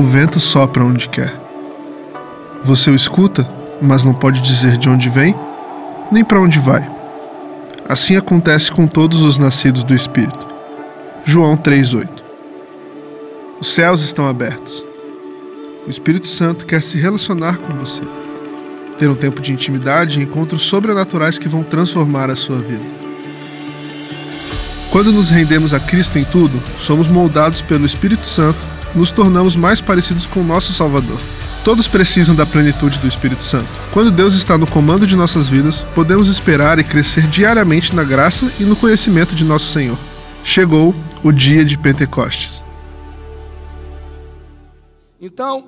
O vento sopra onde quer. Você o escuta, mas não pode dizer de onde vem, nem para onde vai. Assim acontece com todos os nascidos do Espírito. João 3:8. Os céus estão abertos. O Espírito Santo quer se relacionar com você. Ter um tempo de intimidade e encontros sobrenaturais que vão transformar a sua vida. Quando nos rendemos a Cristo em tudo, somos moldados pelo Espírito Santo, nos tornamos mais parecidos com o nosso Salvador. Todos precisam da plenitude do Espírito Santo. Quando Deus está no comando de nossas vidas, podemos esperar e crescer diariamente na graça e no conhecimento de nosso Senhor. Chegou o dia de Pentecostes. Então,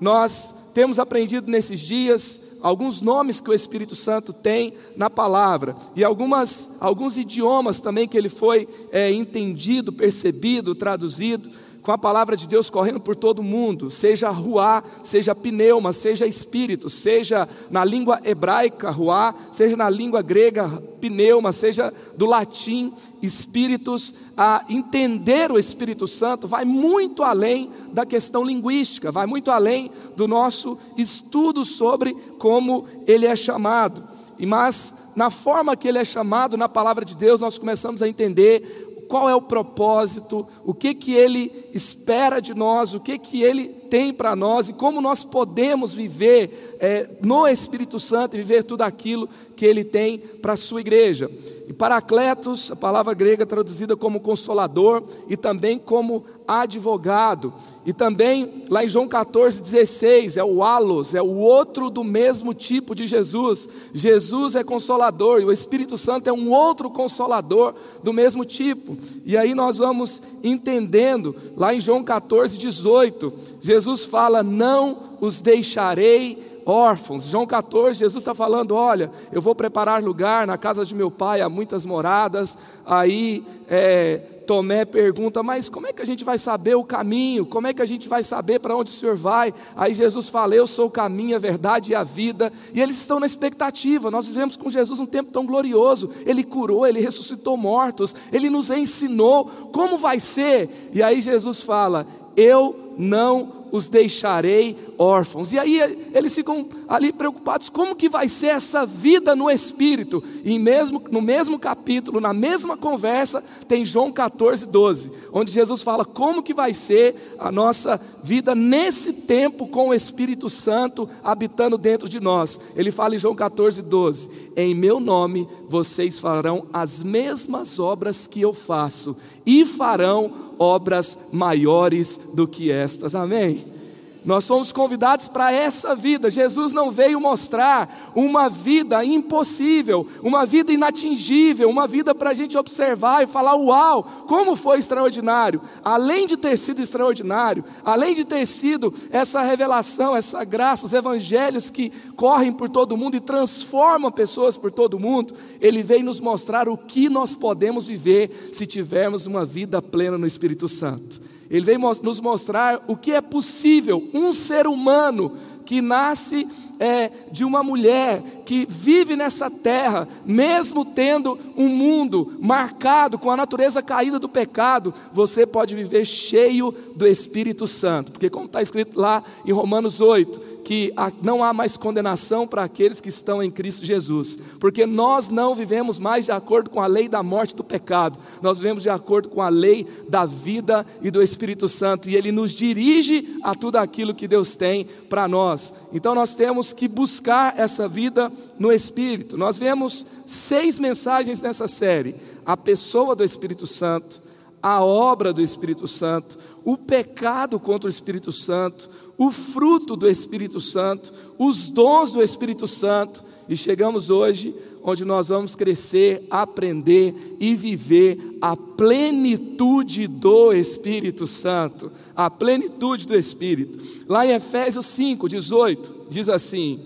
nós temos aprendido nesses dias alguns nomes que o Espírito Santo tem na palavra e algumas, alguns idiomas também que ele foi é, entendido, percebido, traduzido com a palavra de Deus correndo por todo mundo, seja ruá, seja pneuma, seja espírito, seja na língua hebraica ruá, seja na língua grega pneuma, seja do latim espíritos, a entender o Espírito Santo vai muito além da questão linguística, vai muito além do nosso estudo sobre como ele é chamado. Mas na forma que ele é chamado na palavra de Deus, nós começamos a entender qual é o propósito, o que que ele espera de nós, o que que ele tem para nós e como nós podemos viver é, no Espírito Santo e viver tudo aquilo que ele tem para a sua igreja. E Paracletos, a palavra grega traduzida como consolador e também como advogado. E também lá em João 14, 16, é o alos, é o outro do mesmo tipo de Jesus. Jesus é consolador e o Espírito Santo é um outro consolador do mesmo tipo. E aí nós vamos entendendo, lá em João 14, 18, Jesus fala: Não os deixarei órfãos. João 14, Jesus está falando: olha, eu vou preparar lugar na casa de meu pai, há muitas moradas. Aí é, Tomé pergunta: mas como é que a gente vai saber o caminho? Como é que a gente vai saber para onde o Senhor vai? Aí Jesus fala: eu sou o caminho, a verdade e a vida. E eles estão na expectativa. Nós vivemos com Jesus um tempo tão glorioso. Ele curou, ele ressuscitou mortos, ele nos ensinou como vai ser. E aí Jesus fala: eu não os deixarei órfãos. E aí eles ficam ali preocupados, como que vai ser essa vida no Espírito? E mesmo, no mesmo capítulo, na mesma conversa, tem João 14, 12, onde Jesus fala como que vai ser a nossa vida nesse tempo com o Espírito Santo habitando dentro de nós. Ele fala em João 14, 12: Em meu nome vocês farão as mesmas obras que eu faço, e farão obras maiores do que estas. Amém? Nós somos convidados para essa vida. Jesus não veio mostrar uma vida impossível, uma vida inatingível, uma vida para a gente observar e falar: Uau, como foi extraordinário! Além de ter sido extraordinário, além de ter sido essa revelação, essa graça, os evangelhos que correm por todo mundo e transformam pessoas por todo mundo, ele veio nos mostrar o que nós podemos viver se tivermos uma vida plena no Espírito Santo. Ele vem nos mostrar o que é possível. Um ser humano que nasce é, de uma mulher que vive nessa terra, mesmo tendo um mundo marcado com a natureza caída do pecado, você pode viver cheio do Espírito Santo, porque, como está escrito lá em Romanos 8, que não há mais condenação para aqueles que estão em Cristo Jesus, porque nós não vivemos mais de acordo com a lei da morte do pecado, nós vivemos de acordo com a lei da vida e do Espírito Santo, e Ele nos dirige a tudo aquilo que Deus tem para nós. Então nós temos que buscar essa vida no Espírito. Nós vemos seis mensagens nessa série: a pessoa do Espírito Santo, a obra do Espírito Santo, o pecado contra o Espírito Santo, o fruto do Espírito Santo, os dons do Espírito Santo, e chegamos hoje onde nós vamos crescer, aprender e viver a plenitude do Espírito Santo, a plenitude do Espírito. Lá em Efésios 5, 18, diz assim: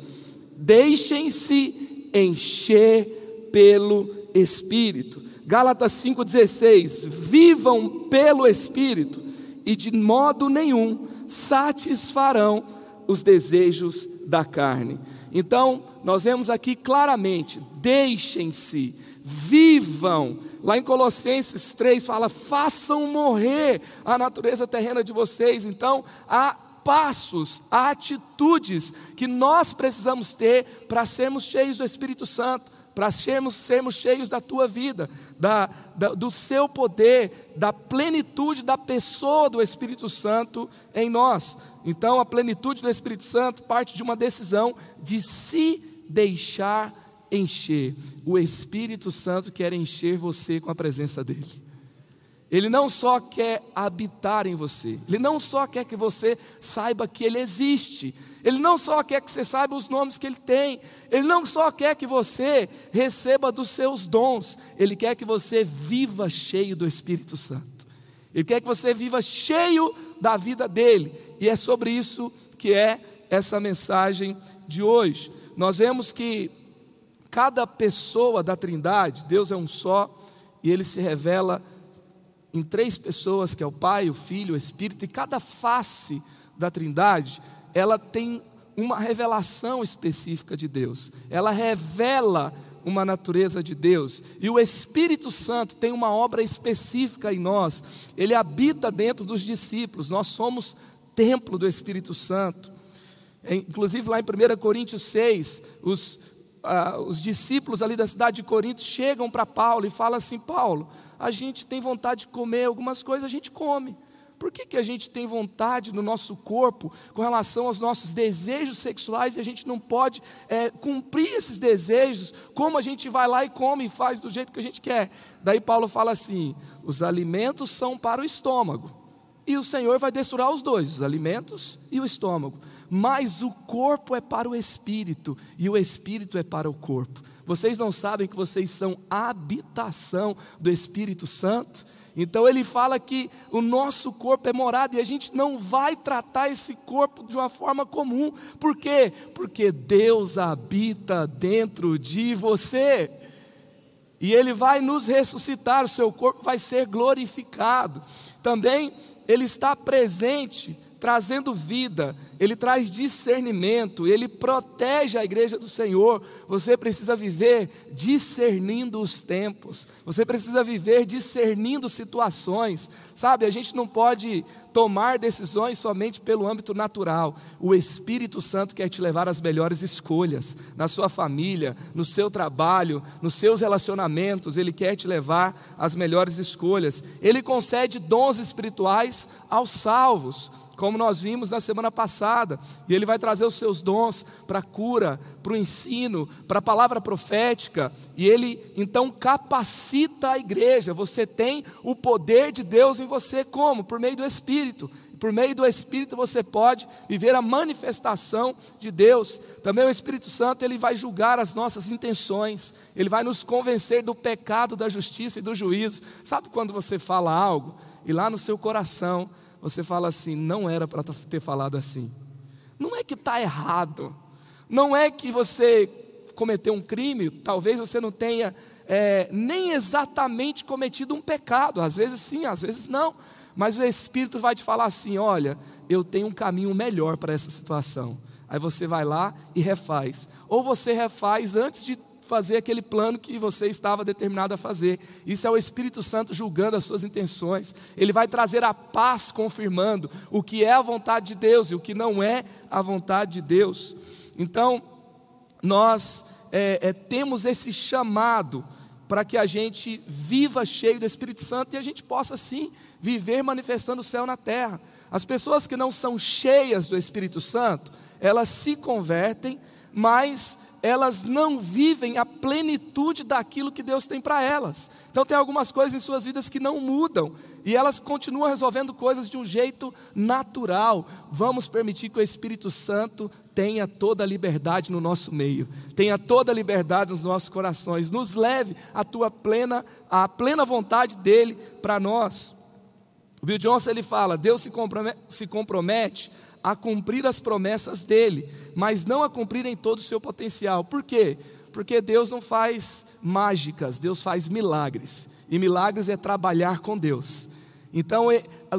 Deixem-se encher pelo Espírito. Gálatas 5,16: Vivam pelo Espírito e de modo nenhum satisfarão os desejos da carne. Então, nós vemos aqui claramente: deixem-se, vivam. Lá em Colossenses 3 fala: façam morrer a natureza terrena de vocês. Então, a passos, há atitudes que nós precisamos ter para sermos cheios do Espírito Santo, para sermos, sermos cheios da tua vida, da, da, do seu poder, da plenitude da pessoa do Espírito Santo em nós. Então, a plenitude do Espírito Santo parte de uma decisão de se deixar encher. O Espírito Santo quer encher você com a presença dEle. Ele não só quer habitar em você, Ele não só quer que você saiba que Ele existe, Ele não só quer que você saiba os nomes que Ele tem, Ele não só quer que você receba dos seus dons, Ele quer que você viva cheio do Espírito Santo, Ele quer que você viva cheio da vida dEle, e é sobre isso que é essa mensagem de hoje. Nós vemos que cada pessoa da Trindade, Deus é um só, e Ele se revela em três pessoas, que é o Pai, o Filho, o Espírito, e cada face da Trindade, ela tem uma revelação específica de Deus. Ela revela uma natureza de Deus. E o Espírito Santo tem uma obra específica em nós. Ele habita dentro dos discípulos. Nós somos templo do Espírito Santo. Inclusive lá em 1 Coríntios 6, os, ah, os discípulos ali da cidade de Corinto chegam para Paulo e falam assim: Paulo, a gente tem vontade de comer algumas coisas, a gente come. Por que, que a gente tem vontade no nosso corpo com relação aos nossos desejos sexuais e a gente não pode é, cumprir esses desejos? Como a gente vai lá e come e faz do jeito que a gente quer? Daí Paulo fala assim: os alimentos são para o estômago, e o Senhor vai destruir os dois, os alimentos e o estômago. Mas o corpo é para o espírito, e o espírito é para o corpo. Vocês não sabem que vocês são habitação do Espírito Santo? Então ele fala que o nosso corpo é morada e a gente não vai tratar esse corpo de uma forma comum. Por quê? Porque Deus habita dentro de você. E ele vai nos ressuscitar, o seu corpo vai ser glorificado. Também ele está presente trazendo vida, ele traz discernimento, ele protege a igreja do Senhor. Você precisa viver discernindo os tempos, você precisa viver discernindo situações, sabe? A gente não pode tomar decisões somente pelo âmbito natural. O Espírito Santo quer te levar às melhores escolhas, na sua família, no seu trabalho, nos seus relacionamentos, ele quer te levar às melhores escolhas. Ele concede dons espirituais aos salvos como nós vimos na semana passada, e Ele vai trazer os seus dons para a cura, para o ensino, para a palavra profética, e Ele então capacita a igreja. Você tem o poder de Deus em você, como? Por meio do Espírito. Por meio do Espírito você pode viver a manifestação de Deus. Também o Espírito Santo ele vai julgar as nossas intenções. Ele vai nos convencer do pecado, da justiça e do juízo. Sabe quando você fala algo e lá no seu coração você fala assim: não era para ter falado assim. Não é que está errado, não é que você cometeu um crime, talvez você não tenha é, nem exatamente cometido um pecado, às vezes sim, às vezes não, mas o Espírito vai te falar assim: olha, eu tenho um caminho melhor para essa situação. Aí você vai lá e refaz, ou você refaz antes de fazer aquele plano que você estava determinado a fazer. Isso é o Espírito Santo julgando as suas intenções. Ele vai trazer a paz, confirmando o que é a vontade de Deus e o que não é a vontade de Deus. Então, nós é, é, temos esse chamado para que a gente viva cheio do Espírito Santo e a gente possa sim viver manifestando o céu na terra. As pessoas que não são cheias do Espírito Santo, elas se convertem, mas elas não vivem a plenitude daquilo que Deus tem para elas. Então, tem algumas coisas em suas vidas que não mudam e elas continuam resolvendo coisas de um jeito natural. Vamos permitir que o Espírito Santo tenha toda a liberdade no nosso meio, tenha toda a liberdade nos nossos corações, nos leve a tua plena, a plena vontade dele para nós. O Bill Johnson ele fala: Deus se compromete, se compromete a cumprir as promessas dele, mas não a cumprir em todo o seu potencial. Por quê? Porque Deus não faz mágicas, Deus faz milagres. E milagres é trabalhar com Deus. Então,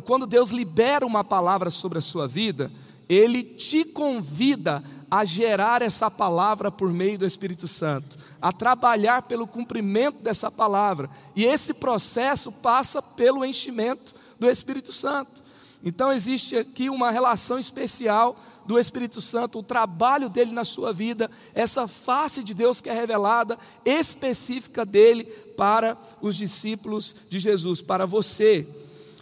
quando Deus libera uma palavra sobre a sua vida, Ele te convida a gerar essa palavra por meio do Espírito Santo, a trabalhar pelo cumprimento dessa palavra. E esse processo passa pelo enchimento do Espírito Santo. Então existe aqui uma relação especial do Espírito Santo, o trabalho dele na sua vida, essa face de Deus que é revelada, específica dele para os discípulos de Jesus, para você.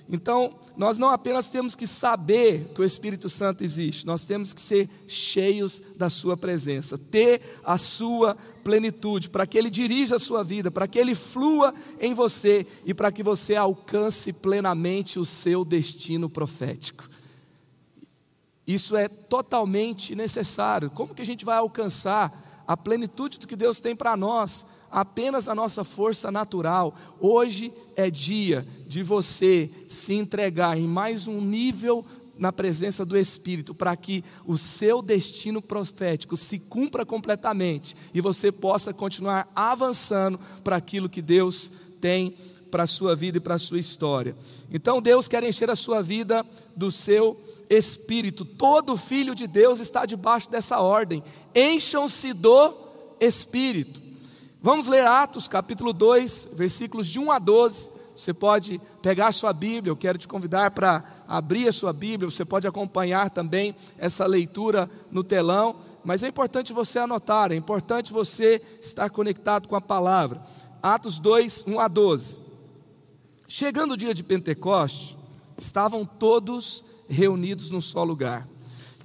Então, nós não apenas temos que saber que o Espírito Santo existe, nós temos que ser cheios da Sua presença, ter a Sua plenitude, para que Ele dirija a sua vida, para que Ele flua em você e para que você alcance plenamente o seu destino profético. Isso é totalmente necessário. Como que a gente vai alcançar a plenitude do que Deus tem para nós? apenas a nossa força natural. Hoje é dia de você se entregar em mais um nível na presença do Espírito, para que o seu destino profético se cumpra completamente e você possa continuar avançando para aquilo que Deus tem para a sua vida e para a sua história. Então Deus quer encher a sua vida do seu Espírito. Todo filho de Deus está debaixo dessa ordem. Encham-se do Espírito. Vamos ler Atos capítulo 2, versículos de 1 a 12. Você pode pegar a sua Bíblia, eu quero te convidar para abrir a sua Bíblia, você pode acompanhar também essa leitura no telão, mas é importante você anotar, é importante você estar conectado com a palavra. Atos 2, 1 a 12. Chegando o dia de Pentecoste, estavam todos reunidos num só lugar.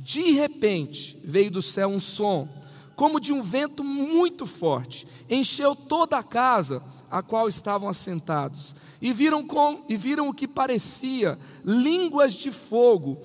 De repente, veio do céu um som como de um vento muito forte, encheu toda a casa a qual estavam assentados, e viram, com, e viram o que parecia línguas de fogo,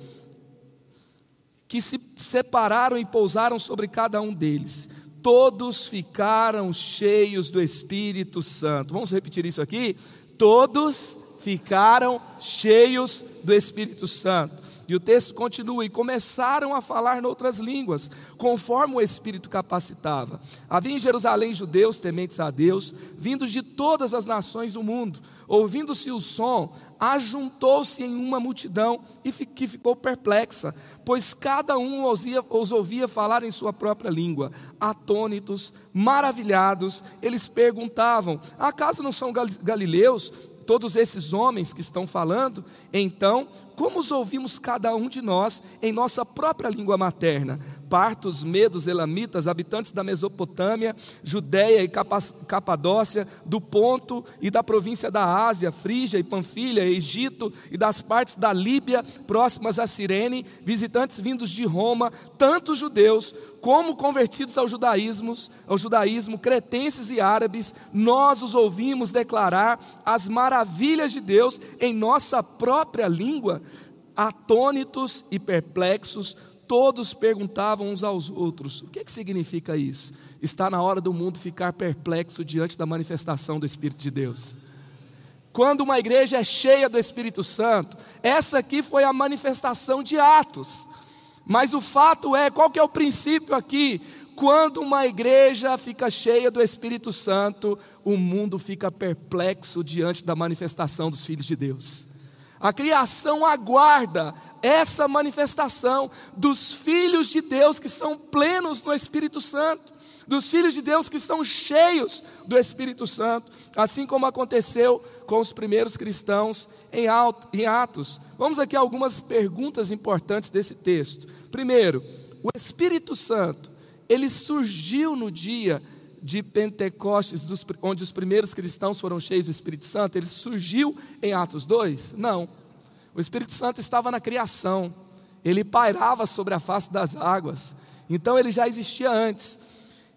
que se separaram e pousaram sobre cada um deles. Todos ficaram cheios do Espírito Santo. Vamos repetir isso aqui? Todos ficaram cheios do Espírito Santo e o texto continua: e começaram a falar noutras línguas, conforme o Espírito capacitava. Havia em Jerusalém judeus tementes a Deus, vindos de todas as nações do mundo. Ouvindo-se o som, ajuntou-se em uma multidão e que ficou perplexa, pois cada um os, ia, os ouvia falar em sua própria língua. Atônitos, maravilhados, eles perguntavam: acaso não são galileus? todos esses homens que estão falando, então, como os ouvimos cada um de nós em nossa própria língua materna? Partos, medos, elamitas, habitantes da Mesopotâmia, Judéia e Capadócia, do Ponto e da província da Ásia, Frígia e Panfilha, Egito e das partes da Líbia próximas a Cirene, visitantes vindos de Roma, tanto judeus como convertidos ao judaísmo, ao judaísmo, cretenses e árabes, nós os ouvimos declarar as maravilhas de Deus em nossa própria língua, atônitos e perplexos, todos perguntavam uns aos outros: o que, é que significa isso? Está na hora do mundo ficar perplexo diante da manifestação do Espírito de Deus. Quando uma igreja é cheia do Espírito Santo, essa aqui foi a manifestação de Atos. Mas o fato é, qual que é o princípio aqui? Quando uma igreja fica cheia do Espírito Santo, o mundo fica perplexo diante da manifestação dos filhos de Deus. A criação aguarda essa manifestação dos filhos de Deus que são plenos no Espírito Santo, dos filhos de Deus que são cheios do Espírito Santo, assim como aconteceu com os primeiros cristãos em Atos. Vamos aqui a algumas perguntas importantes desse texto. Primeiro, o Espírito Santo, ele surgiu no dia de Pentecostes, onde os primeiros cristãos foram cheios do Espírito Santo, ele surgiu em Atos 2? Não. O Espírito Santo estava na criação, ele pairava sobre a face das águas, então ele já existia antes.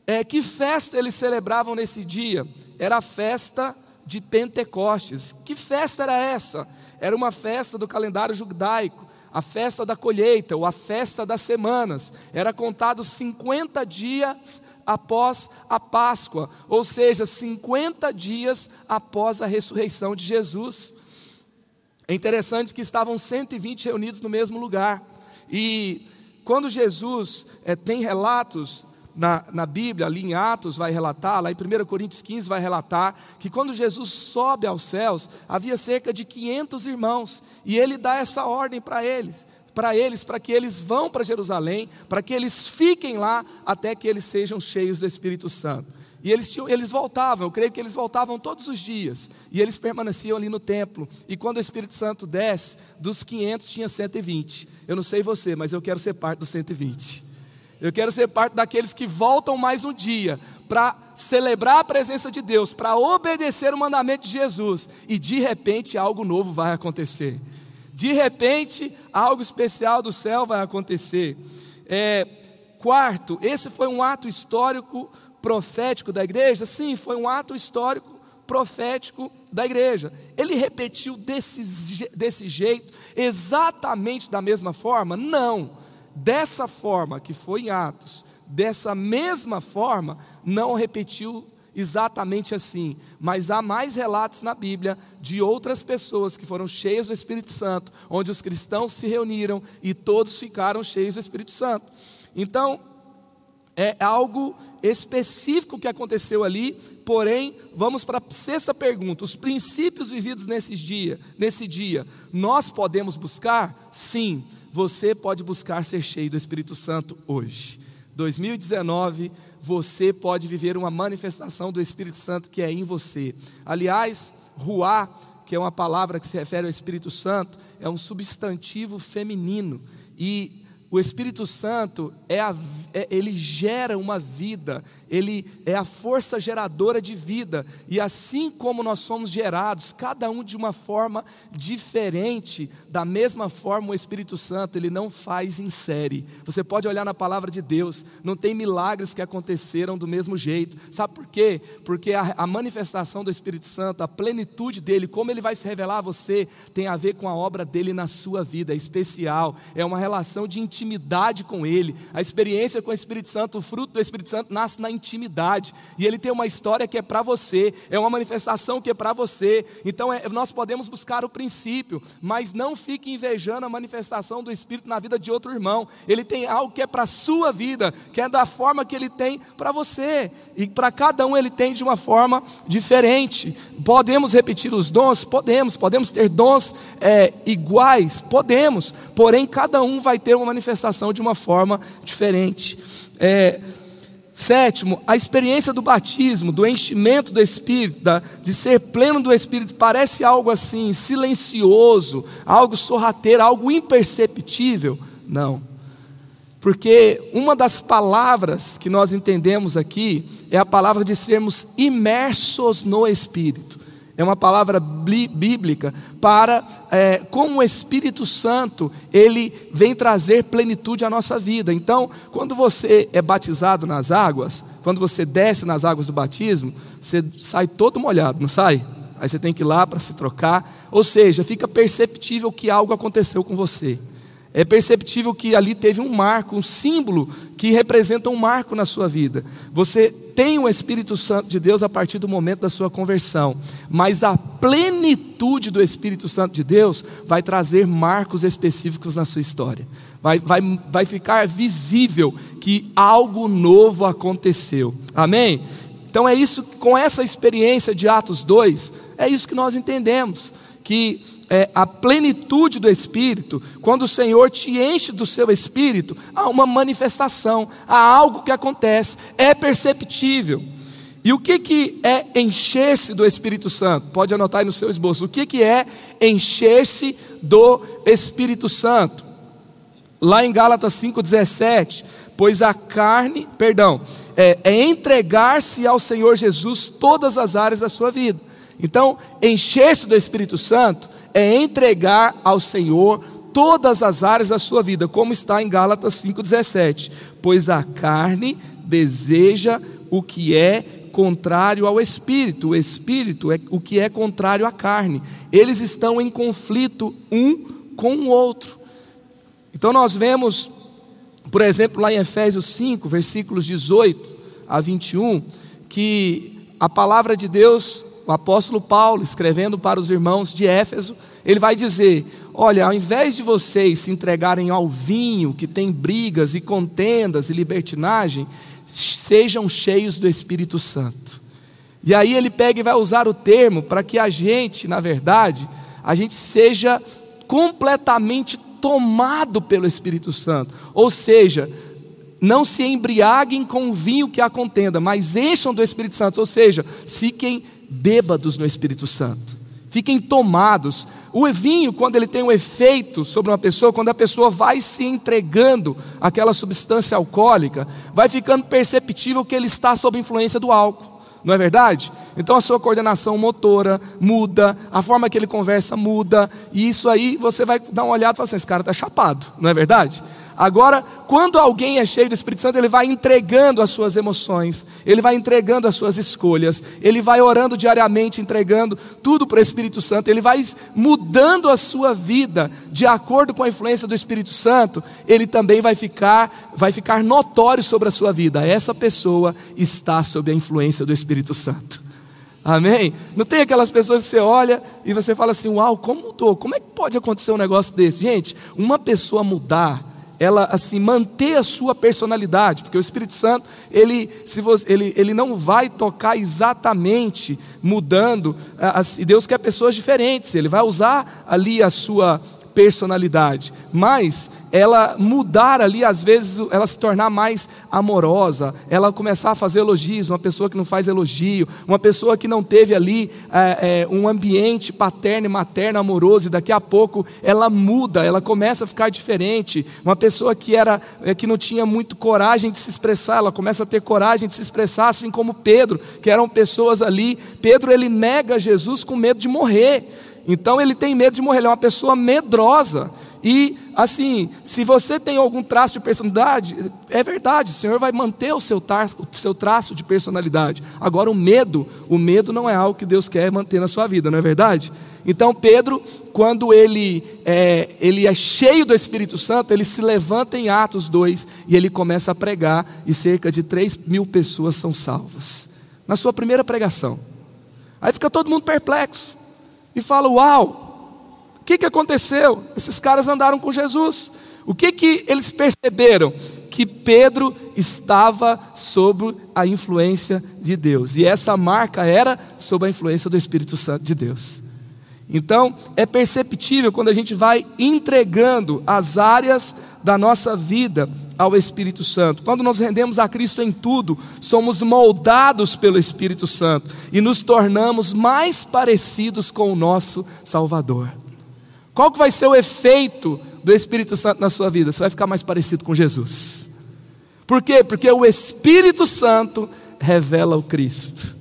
É, que festa eles celebravam nesse dia? Era a festa de Pentecostes. Que festa era essa? Era uma festa do calendário judaico a festa da colheita ou a festa das semanas. Era contado 50 dias após a Páscoa, ou seja, 50 dias após a ressurreição de Jesus. É interessante que estavam 120 reunidos no mesmo lugar. E quando Jesus é, tem relatos na, na Bíblia, ali em Atos vai relatar, lá em 1 Coríntios 15 vai relatar, que quando Jesus sobe aos céus, havia cerca de 500 irmãos, e ele dá essa ordem para eles, para eles, para que eles vão para Jerusalém, para que eles fiquem lá até que eles sejam cheios do Espírito Santo. E eles, tinham, eles voltavam, eu creio que eles voltavam todos os dias. E eles permaneciam ali no templo. E quando o Espírito Santo desce, dos 500 tinha 120. Eu não sei você, mas eu quero ser parte dos 120. Eu quero ser parte daqueles que voltam mais um dia para celebrar a presença de Deus, para obedecer o mandamento de Jesus. E de repente algo novo vai acontecer. De repente algo especial do céu vai acontecer. É, quarto, esse foi um ato histórico profético da igreja? Sim, foi um ato histórico profético da igreja. Ele repetiu desse, desse jeito, exatamente da mesma forma? Não. Dessa forma que foi em Atos, dessa mesma forma, não repetiu exatamente assim, mas há mais relatos na Bíblia de outras pessoas que foram cheias do Espírito Santo, onde os cristãos se reuniram e todos ficaram cheios do Espírito Santo. Então, é algo específico que aconteceu ali, porém, vamos para a sexta pergunta: os princípios vividos nesse dia, nesse dia, nós podemos buscar? Sim, você pode buscar ser cheio do Espírito Santo hoje. 2019, você pode viver uma manifestação do Espírito Santo que é em você. Aliás, ruá, que é uma palavra que se refere ao Espírito Santo, é um substantivo feminino e o Espírito Santo é, a, é, ele gera uma vida, ele é a força geradora de vida, e assim como nós fomos gerados, cada um de uma forma diferente, da mesma forma o Espírito Santo, ele não faz em série. Você pode olhar na palavra de Deus, não tem milagres que aconteceram do mesmo jeito, sabe por quê? Porque a, a manifestação do Espírito Santo, a plenitude dele, como ele vai se revelar a você, tem a ver com a obra dele na sua vida, é especial, é uma relação de intimidade intimidade com Ele. A experiência com o Espírito Santo, o fruto do Espírito Santo nasce na intimidade. E ele tem uma história que é para você, é uma manifestação que é para você. Então é, nós podemos buscar o princípio, mas não fique invejando a manifestação do Espírito na vida de outro irmão. Ele tem algo que é para a sua vida, que é da forma que ele tem para você. E para cada um ele tem de uma forma diferente. Podemos repetir os dons? Podemos. Podemos ter dons é, iguais? Podemos. Porém, cada um vai ter uma manifestação manifestação de uma forma diferente. É, sétimo, a experiência do batismo, do enchimento do Espírito, da, de ser pleno do Espírito, parece algo assim, silencioso, algo sorrateiro, algo imperceptível? Não. Porque uma das palavras que nós entendemos aqui é a palavra de sermos imersos no Espírito é uma palavra bíblica para é, como o Espírito Santo ele vem trazer plenitude à nossa vida. Então, quando você é batizado nas águas, quando você desce nas águas do batismo, você sai todo molhado, não sai? Aí você tem que ir lá para se trocar, ou seja, fica perceptível que algo aconteceu com você. É perceptível que ali teve um marco, um símbolo que representa um marco na sua vida. Você tem o Espírito Santo de Deus a partir do momento da sua conversão, mas a plenitude do Espírito Santo de Deus vai trazer marcos específicos na sua história. Vai, vai, vai ficar visível que algo novo aconteceu. Amém? Então é isso, com essa experiência de Atos 2, é isso que nós entendemos. Que é, a plenitude do Espírito, quando o Senhor te enche do seu Espírito, há uma manifestação, há algo que acontece, é perceptível. E o que, que é encher-se do Espírito Santo? Pode anotar aí no seu esboço. O que, que é encher-se do Espírito Santo? Lá em Gálatas 5,17, pois a carne, perdão, é, é entregar-se ao Senhor Jesus todas as áreas da sua vida. Então, encher-se do Espírito Santo é entregar ao Senhor todas as áreas da sua vida, como está em Gálatas 5,17. Pois a carne deseja o que é contrário ao espírito, o espírito é o que é contrário à carne. Eles estão em conflito um com o outro. Então nós vemos, por exemplo, lá em Efésios 5, versículos 18 a 21, que a palavra de Deus o apóstolo Paulo, escrevendo para os irmãos de Éfeso, ele vai dizer: Olha, ao invés de vocês se entregarem ao vinho que tem brigas e contendas e libertinagem, sejam cheios do Espírito Santo. E aí ele pega e vai usar o termo para que a gente, na verdade, a gente seja completamente tomado pelo Espírito Santo. Ou seja, não se embriaguem com o vinho que a contenda, mas encham do Espírito Santo, ou seja, fiquem bêbados no Espírito Santo, fiquem tomados. O vinho, quando ele tem um efeito sobre uma pessoa, quando a pessoa vai se entregando àquela substância alcoólica, vai ficando perceptível que ele está sob influência do álcool. Não é verdade? Então a sua coordenação motora muda, a forma que ele conversa muda, e isso aí você vai dar uma olhada e falar assim: esse cara está chapado, não é verdade? Agora, quando alguém é cheio do Espírito Santo, ele vai entregando as suas emoções, ele vai entregando as suas escolhas, ele vai orando diariamente, entregando tudo para o Espírito Santo, ele vai mudando a sua vida de acordo com a influência do Espírito Santo, ele também vai ficar, vai ficar notório sobre a sua vida. Essa pessoa está sob a influência do Espírito Santo. Amém? Não tem aquelas pessoas que você olha e você fala assim: Uau, como mudou? Como é que pode acontecer um negócio desse? Gente, uma pessoa mudar ela assim manter a sua personalidade, porque o Espírito Santo ele, se você, ele, ele não vai tocar exatamente mudando, e Deus quer pessoas diferentes, Ele vai usar ali a sua personalidade, mas ela mudar ali, às vezes, ela se tornar mais amorosa, ela começar a fazer elogios, uma pessoa que não faz elogio, uma pessoa que não teve ali é, é, um ambiente paterno e materno amoroso, e daqui a pouco ela muda, ela começa a ficar diferente. Uma pessoa que era é, que não tinha muito coragem de se expressar, ela começa a ter coragem de se expressar, assim como Pedro, que eram pessoas ali. Pedro ele nega Jesus com medo de morrer. Então ele tem medo de morrer, ele é uma pessoa medrosa. E assim, se você tem algum traço de personalidade, é verdade, o Senhor vai manter o seu, traço, o seu traço de personalidade. Agora, o medo, o medo não é algo que Deus quer manter na sua vida, não é verdade? Então, Pedro, quando ele é, ele é cheio do Espírito Santo, ele se levanta em Atos 2 e ele começa a pregar, e cerca de 3 mil pessoas são salvas. Na sua primeira pregação. Aí fica todo mundo perplexo e fala: Uau, o que, que aconteceu? Esses caras andaram com Jesus. O que, que eles perceberam? Que Pedro estava sob a influência de Deus, e essa marca era sob a influência do Espírito Santo de Deus. Então, é perceptível quando a gente vai entregando as áreas da nossa vida ao Espírito Santo. Quando nós rendemos a Cristo em tudo, somos moldados pelo Espírito Santo e nos tornamos mais parecidos com o nosso Salvador. Qual que vai ser o efeito do Espírito Santo na sua vida? Você vai ficar mais parecido com Jesus. Por quê? Porque o Espírito Santo revela o Cristo.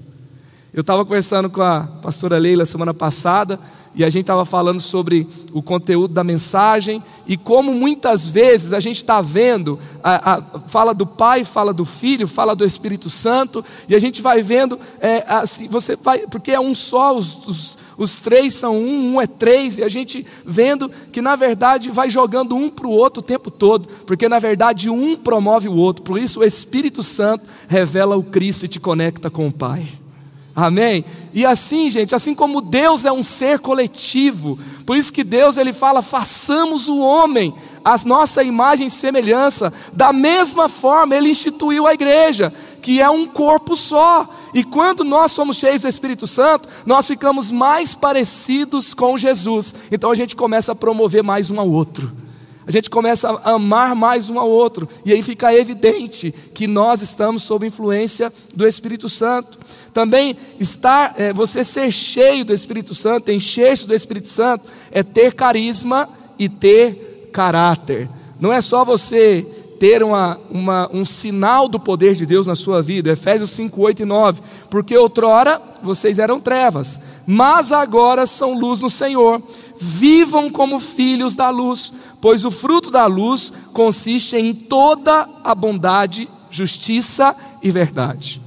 Eu estava conversando com a pastora Leila semana passada e a gente estava falando sobre o conteúdo da mensagem e como muitas vezes a gente está vendo, a, a, fala do Pai, fala do Filho, fala do Espírito Santo, e a gente vai vendo, é, assim, você vai, porque é um só, os, os, os três são um, um é três, e a gente vendo que na verdade vai jogando um para o outro o tempo todo, porque na verdade um promove o outro, por isso o Espírito Santo revela o Cristo e te conecta com o Pai. Amém? E assim, gente, assim como Deus é um ser coletivo, por isso que Deus ele fala: façamos o homem a nossa imagem e semelhança. Da mesma forma, ele instituiu a igreja, que é um corpo só. E quando nós somos cheios do Espírito Santo, nós ficamos mais parecidos com Jesus. Então a gente começa a promover mais um ao outro. A gente começa a amar mais um ao outro, e aí fica evidente que nós estamos sob influência do Espírito Santo. Também estar, é, você ser cheio do Espírito Santo, encher-se do Espírito Santo, é ter carisma e ter caráter. Não é só você ter uma, uma, um sinal do poder de Deus na sua vida. Efésios 5, 8 e 9. Porque outrora vocês eram trevas, mas agora são luz no Senhor. Vivam como filhos da luz, pois o fruto da luz consiste em toda a bondade, justiça e verdade.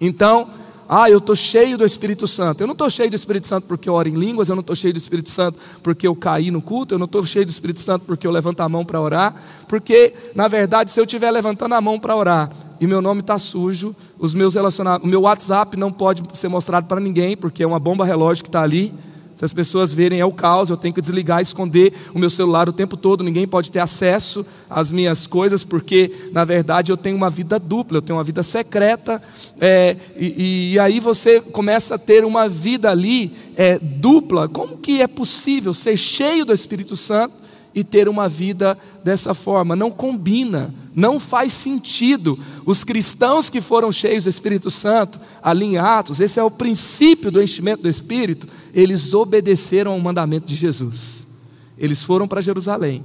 Então, ah, eu estou cheio do Espírito Santo. Eu não estou cheio do Espírito Santo porque eu oro em línguas, eu não estou cheio do Espírito Santo porque eu caí no culto, eu não estou cheio do Espírito Santo porque eu levanto a mão para orar. Porque, na verdade, se eu estiver levantando a mão para orar e meu nome está sujo, os meus relacionados, o meu WhatsApp não pode ser mostrado para ninguém, porque é uma bomba relógio que está ali. Se as pessoas verem é o caos, eu tenho que desligar, esconder o meu celular o tempo todo, ninguém pode ter acesso às minhas coisas, porque na verdade eu tenho uma vida dupla, eu tenho uma vida secreta, é, e, e, aí você começa a ter uma vida ali é, dupla. Como que é possível ser cheio do Espírito Santo e ter uma vida dessa forma. Não combina, não faz sentido. Os cristãos que foram cheios do Espírito Santo, ali em Atos, esse é o princípio do enchimento do Espírito, eles obedeceram ao mandamento de Jesus. Eles foram para Jerusalém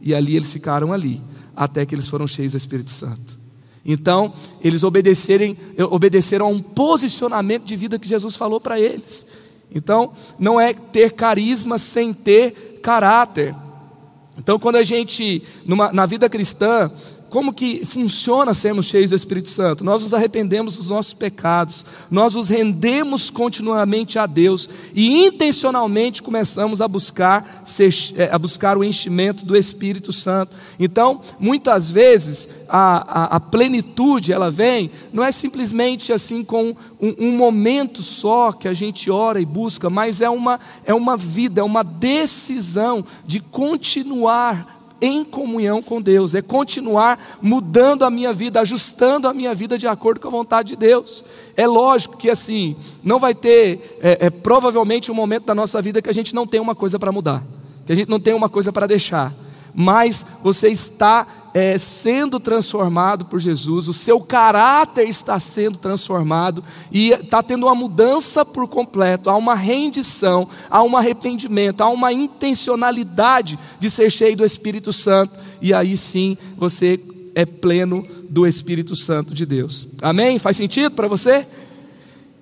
e ali eles ficaram ali, até que eles foram cheios do Espírito Santo. Então, eles obedecerem, obedeceram a um posicionamento de vida que Jesus falou para eles. Então, não é ter carisma sem ter caráter. Então, quando a gente, numa, na vida cristã, como que funciona sermos cheios do Espírito Santo? Nós nos arrependemos dos nossos pecados, nós nos rendemos continuamente a Deus e intencionalmente começamos a buscar, ser, é, a buscar o enchimento do Espírito Santo. Então, muitas vezes, a, a, a plenitude, ela vem, não é simplesmente assim com um, um momento só que a gente ora e busca, mas é uma, é uma vida, é uma decisão de continuar em comunhão com Deus, é continuar mudando a minha vida, ajustando a minha vida de acordo com a vontade de Deus. É lógico que assim, não vai ter, é, é provavelmente um momento da nossa vida que a gente não tem uma coisa para mudar, que a gente não tem uma coisa para deixar, mas você está é, sendo transformado por Jesus, o seu caráter está sendo transformado e está tendo uma mudança por completo, há uma rendição, há um arrependimento, há uma intencionalidade de ser cheio do Espírito Santo, e aí sim você é pleno do Espírito Santo de Deus. Amém? Faz sentido para você?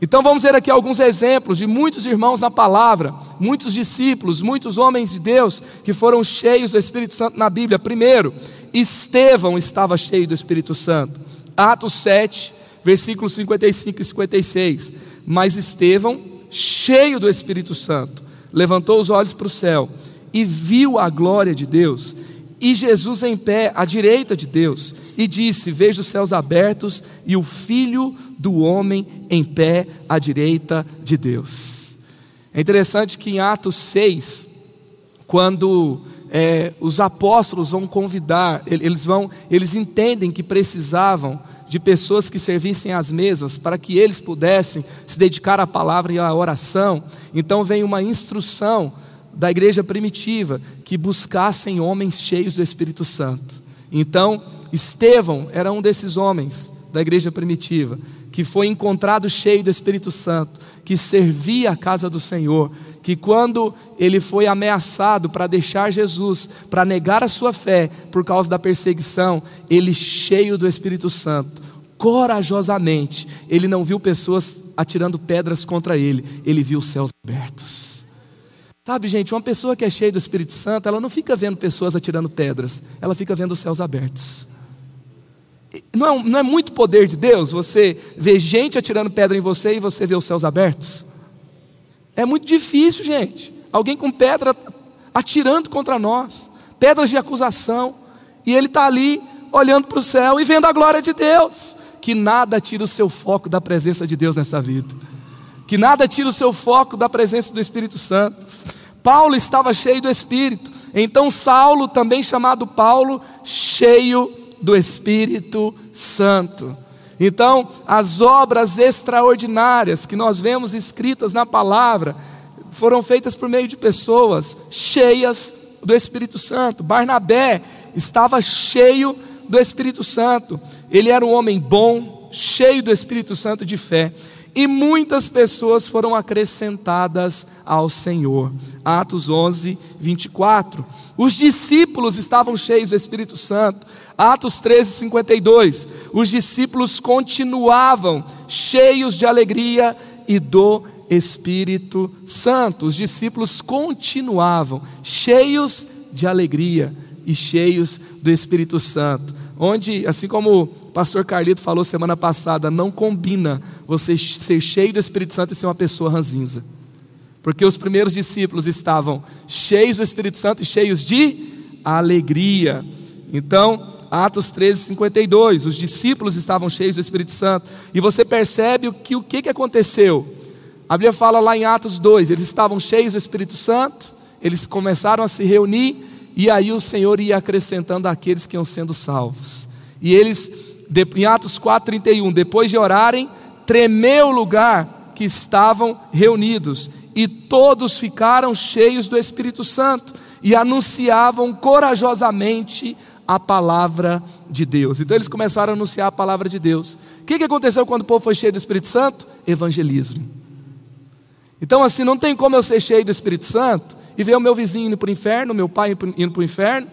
Então vamos ver aqui alguns exemplos de muitos irmãos na palavra, muitos discípulos, muitos homens de Deus que foram cheios do Espírito Santo na Bíblia. Primeiro, Estevão estava cheio do Espírito Santo. Atos 7, versículos 55 e 56. Mas Estevão, cheio do Espírito Santo, levantou os olhos para o céu e viu a glória de Deus e Jesus em pé à direita de Deus e disse: Vejo os céus abertos e o filho do homem em pé à direita de Deus. É interessante que em Atos 6, quando é, os apóstolos vão convidar, eles vão, eles entendem que precisavam de pessoas que servissem às mesas para que eles pudessem se dedicar à palavra e à oração. Então vem uma instrução da igreja primitiva que buscassem homens cheios do Espírito Santo. Então, Estevão era um desses homens da igreja primitiva que foi encontrado cheio do Espírito Santo, que servia a casa do Senhor, que quando ele foi ameaçado para deixar Jesus, para negar a sua fé por causa da perseguição, ele cheio do Espírito Santo, corajosamente, ele não viu pessoas atirando pedras contra ele, ele viu os céus abertos. Sabe, gente, uma pessoa que é cheia do Espírito Santo, ela não fica vendo pessoas atirando pedras, ela fica vendo os céus abertos. Não é, não é muito poder de Deus você ver gente atirando pedra em você e você ver os céus abertos? É muito difícil, gente. Alguém com pedra atirando contra nós, pedras de acusação, e ele está ali olhando para o céu e vendo a glória de Deus. Que nada tira o seu foco da presença de Deus nessa vida, que nada tira o seu foco da presença do Espírito Santo. Paulo estava cheio do Espírito, então Saulo, também chamado Paulo, cheio do Espírito Santo. Então, as obras extraordinárias que nós vemos escritas na palavra foram feitas por meio de pessoas cheias do Espírito Santo. Barnabé estava cheio do Espírito Santo. Ele era um homem bom, cheio do Espírito Santo de fé. E muitas pessoas foram acrescentadas ao Senhor. Atos 11, 24. Os discípulos estavam cheios do Espírito Santo. Atos 13, 52. Os discípulos continuavam cheios de alegria e do Espírito Santo. Os discípulos continuavam cheios de alegria e cheios do Espírito Santo. Onde, assim como o pastor Carlito falou semana passada, não combina você ser cheio do Espírito Santo e ser uma pessoa ranzinza. Porque os primeiros discípulos estavam cheios do Espírito Santo e cheios de alegria. Então, Atos 13, 52. Os discípulos estavam cheios do Espírito Santo. E você percebe o que, o que, que aconteceu. A Bíblia fala lá em Atos 2: eles estavam cheios do Espírito Santo, eles começaram a se reunir, e aí o Senhor ia acrescentando aqueles que iam sendo salvos. E eles, em Atos 4, 31, depois de orarem, tremeu o lugar que estavam reunidos, e todos ficaram cheios do Espírito Santo e anunciavam corajosamente a palavra de Deus. Então eles começaram a anunciar a palavra de Deus. O que, que aconteceu quando o povo foi cheio do Espírito Santo? Evangelismo. Então, assim, não tem como eu ser cheio do Espírito Santo e ver o meu vizinho indo para o inferno, meu pai indo para o inferno,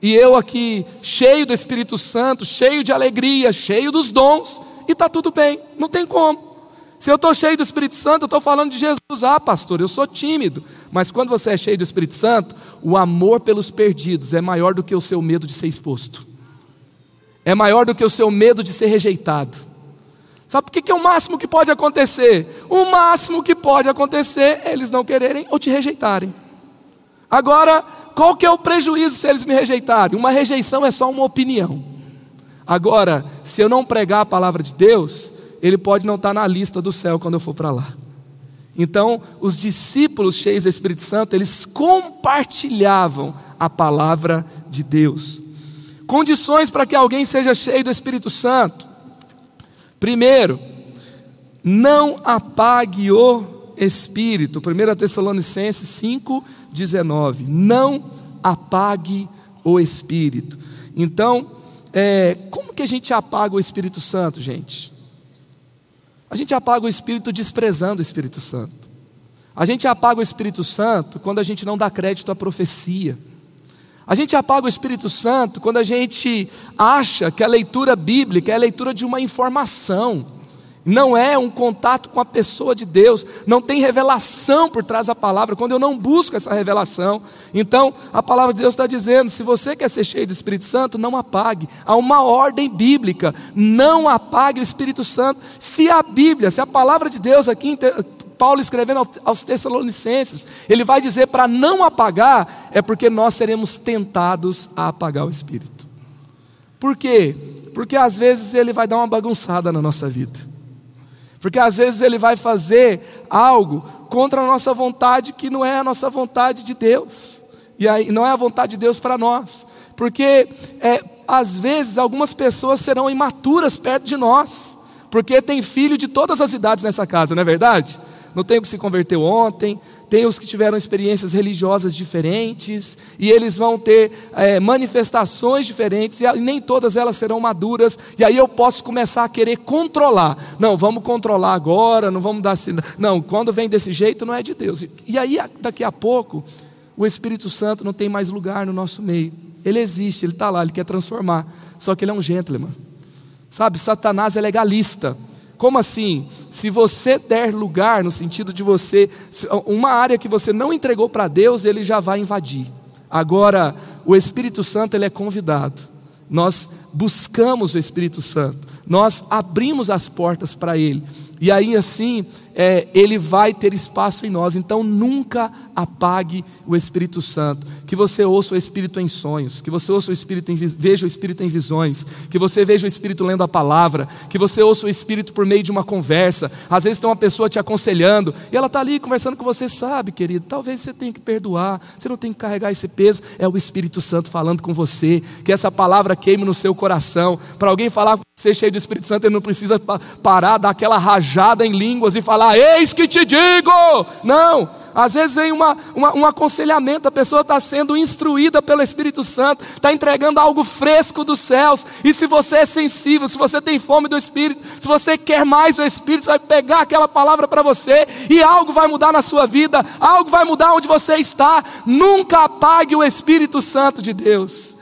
e eu aqui cheio do Espírito Santo, cheio de alegria, cheio dos dons, e está tudo bem, não tem como. Se eu estou cheio do Espírito Santo, eu estou falando de Jesus. Ah, pastor, eu sou tímido. Mas quando você é cheio do Espírito Santo, o amor pelos perdidos é maior do que o seu medo de ser exposto, é maior do que o seu medo de ser rejeitado. Sabe o que é o máximo que pode acontecer? O máximo que pode acontecer é eles não quererem ou te rejeitarem. Agora, qual que é o prejuízo se eles me rejeitarem? Uma rejeição é só uma opinião. Agora, se eu não pregar a palavra de Deus, ele pode não estar na lista do céu quando eu for para lá. Então, os discípulos cheios do Espírito Santo, eles compartilhavam a palavra de Deus. Condições para que alguém seja cheio do Espírito Santo. Primeiro, não apague o Espírito. 1 Tessalonicenses 5, 19. Não apague o Espírito. Então, é, como que a gente apaga o Espírito Santo, gente? A gente apaga o Espírito desprezando o Espírito Santo. A gente apaga o Espírito Santo quando a gente não dá crédito à profecia. A gente apaga o Espírito Santo quando a gente acha que a leitura bíblica é a leitura de uma informação não é um contato com a pessoa de Deus, não tem revelação por trás da palavra, quando eu não busco essa revelação. Então, a palavra de Deus está dizendo: se você quer ser cheio do Espírito Santo, não apague. Há uma ordem bíblica, não apague o Espírito Santo. Se a Bíblia, se a palavra de Deus aqui, Paulo escrevendo aos Tessalonicenses, ele vai dizer para não apagar, é porque nós seremos tentados a apagar o Espírito. Por quê? Porque às vezes ele vai dar uma bagunçada na nossa vida. Porque às vezes ele vai fazer algo contra a nossa vontade que não é a nossa vontade de Deus. E aí não é a vontade de Deus para nós. Porque é, às vezes algumas pessoas serão imaturas perto de nós. Porque tem filho de todas as idades nessa casa, não é verdade? Não tem o que se converteu ontem, tem os que tiveram experiências religiosas diferentes, e eles vão ter é, manifestações diferentes, e nem todas elas serão maduras, e aí eu posso começar a querer controlar. Não, vamos controlar agora, não vamos dar assim. Não, quando vem desse jeito não é de Deus. E aí, daqui a pouco, o Espírito Santo não tem mais lugar no nosso meio. Ele existe, ele está lá, ele quer transformar. Só que ele é um gentleman. Sabe, Satanás é legalista. Como assim? Se você der lugar, no sentido de você, uma área que você não entregou para Deus, ele já vai invadir. Agora, o Espírito Santo, ele é convidado. Nós buscamos o Espírito Santo, nós abrimos as portas para ele. E aí assim, é, ele vai ter espaço em nós. Então nunca apague o Espírito Santo. Que você ouça o Espírito em sonhos, que você ouça o Espírito em, veja o Espírito em visões, que você veja o Espírito lendo a palavra, que você ouça o Espírito por meio de uma conversa. Às vezes tem uma pessoa te aconselhando e ela está ali conversando com você, sabe, querido, talvez você tenha que perdoar, você não tem que carregar esse peso. É o Espírito Santo falando com você, que essa palavra queime no seu coração. Para alguém falar com você cheio do Espírito Santo, ele não precisa parar, dar aquela rajada em línguas e falar, eis que te digo. Não às vezes vem uma, uma, um aconselhamento, a pessoa está sendo instruída pelo Espírito Santo, está entregando algo fresco dos céus. E se você é sensível, se você tem fome do Espírito, se você quer mais do Espírito, vai pegar aquela palavra para você e algo vai mudar na sua vida, algo vai mudar onde você está. Nunca apague o Espírito Santo de Deus